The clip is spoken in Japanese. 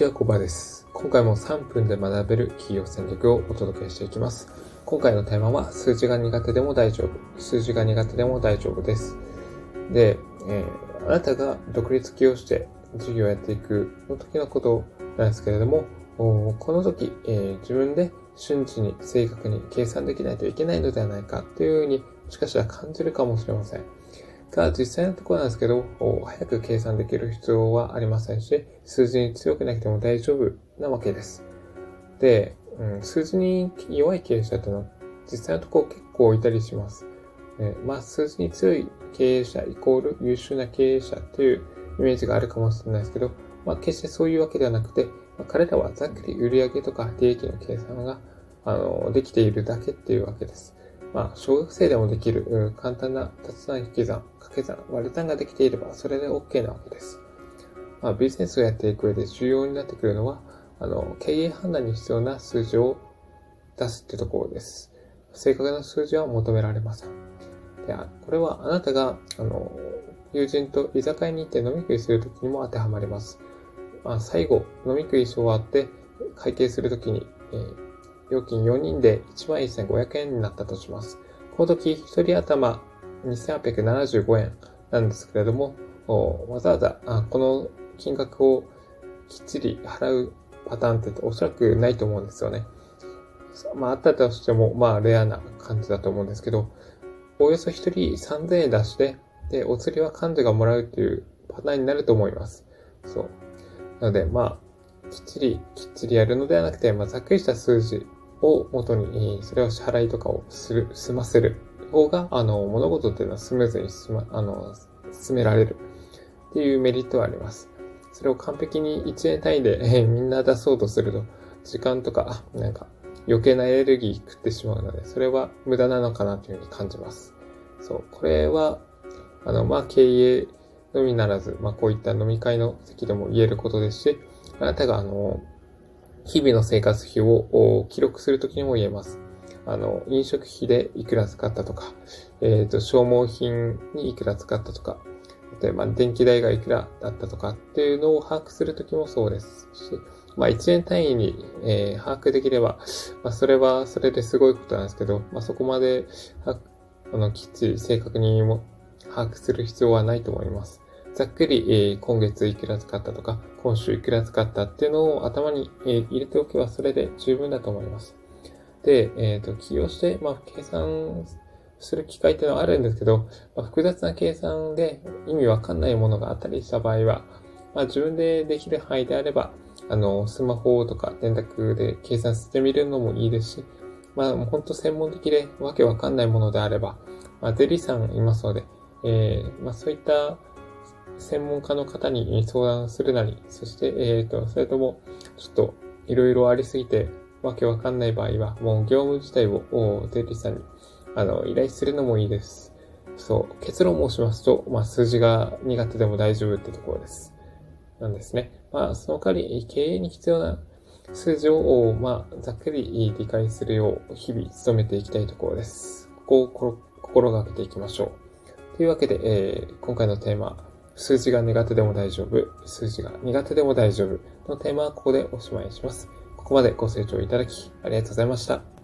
ちは、コバです。今回も3分で学べる企業戦略をお届けしていきます。今回のテーマは、数字が苦手でも大丈夫。数字が苦手でも大丈夫です。で、えー、あなたが独立起業して事業をやっていくの時のことなんですけれども、この時、えー、自分で瞬時に正確に計算できないといけないのではないかというふうにもしかしたら感じるかもしれません。が、実際のところなんですけど、早く計算できる必要はありませんし、数字に強くなくても大丈夫なわけです。で、うん、数字に弱い経営者というのは、実際のところ結構いたりします。えまあ、数字に強い経営者イコール優秀な経営者というイメージがあるかもしれないですけど、まあ、決してそういうわけではなくて、まあ、彼らはざっくり売上とか利益の計算があのできているだけっていうわけです。まあ、小学生でもできる簡単な立算引き算、掛け算、割り算ができていればそれで OK なわけです。まあ、ビジネスをやっていく上で重要になってくるのは、あの、経営判断に必要な数字を出すってところです。正確な数字は求められません。で、これはあなたが、あの、友人と居酒屋に行って飲み食いするときにも当てはまります。まあ、最後、飲み食いし終わって会計するときに、えー料金4人で11,500円になったとします。この時、1人頭2875円なんですけれども、わざわざこの金額をきっちり払うパターンっておそらくないと思うんですよね。まあ、あったとしても、まあ、レアな感じだと思うんですけど、およそ1人3000円出して、で、お釣りは幹事がもらうっていうパターンになると思います。そう。なので、まあ、きっちり、きっちりやるのではなくて、まあ、ざっくりした数字を元に、それを支払いとかをする、済ませる方が、あの、物事っていうのはスムーズに進ま、あの、進められるっていうメリットはあります。それを完璧に1年単位で、えー、みんな出そうとすると、時間とか、なんか、余計なエネルギー食ってしまうので、それは無駄なのかなというふうに感じます。そう、これは、あの、まあ、経営のみならず、まあ、こういった飲み会の席でも言えることですし、あなたが、あの、日々の生活費を記録するときにも言えます。あの、飲食費でいくら使ったとか、えっ、ー、と、消耗品にいくら使ったとか、例えば電気代がいくらだったとかっていうのを把握するときもそうですし、まあ1年単位に、えー、把握できれば、まあそれはそれですごいことなんですけど、まあそこまで、あの、きっちり正確にも把握する必要はないと思います。ざっくり、えー、今月いくら使ったとか、今週いくら使ったっていうのを頭に、えー、入れておけばそれで十分だと思います。で、えっ、ー、と、起業して、まあ、計算する機会っていうのはあるんですけど、まあ、複雑な計算で意味わかんないものがあったりした場合は、まあ、自分でできる範囲であれば、あの、スマホとか電卓で計算してみるのもいいですし、まあ、もう本当専門的でわけわかんないものであれば、まあ、ゼリーさんいますので、えー、まあ、そういった専門家の方に相談するなり、そして、えっ、ー、と、それとも、ちょっと、いろいろありすぎて、わけわかんない場合は、もう業務自体を、税理士さんに、あの、依頼するのもいいです。そう、結論申しますと、まあ、数字が苦手でも大丈夫ってところです。なんですね。まあ、その代わり、経営に必要な数字を、まあ、ざっくり理解するよう、日々努めていきたいところです。ここを心がけていきましょう。というわけで、えー、今回のテーマ、数字が苦手でも大丈夫、数字が苦手でも大丈夫のテーマはここでおしまいにします。ここまでご清聴いただきありがとうございました。